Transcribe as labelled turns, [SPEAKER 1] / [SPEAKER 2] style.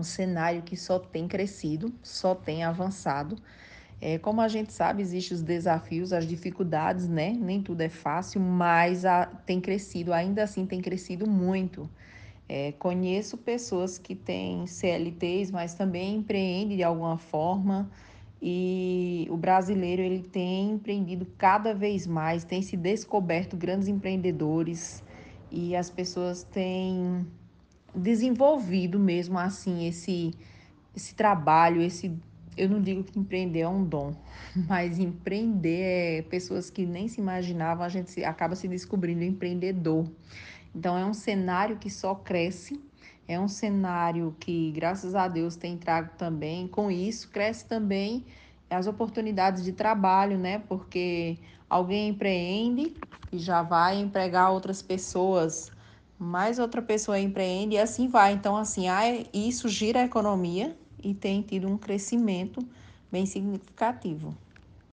[SPEAKER 1] um cenário que só tem crescido, só tem avançado. É, como a gente sabe, existem os desafios, as dificuldades, né? Nem tudo é fácil, mas a, tem crescido, ainda assim tem crescido muito. É, conheço pessoas que têm CLTs, mas também empreendem de alguma forma. E o brasileiro ele tem empreendido cada vez mais, tem se descoberto grandes empreendedores e as pessoas têm desenvolvido mesmo assim esse esse trabalho, esse eu não digo que empreender é um dom, mas empreender é pessoas que nem se imaginavam, a gente acaba se descobrindo empreendedor. Então é um cenário que só cresce, é um cenário que, graças a Deus, tem trago também, com isso, cresce também as oportunidades de trabalho, né? Porque alguém empreende e já vai empregar outras pessoas, mais outra pessoa empreende e assim vai. Então, assim, isso gira a economia e tem tido um crescimento bem significativo.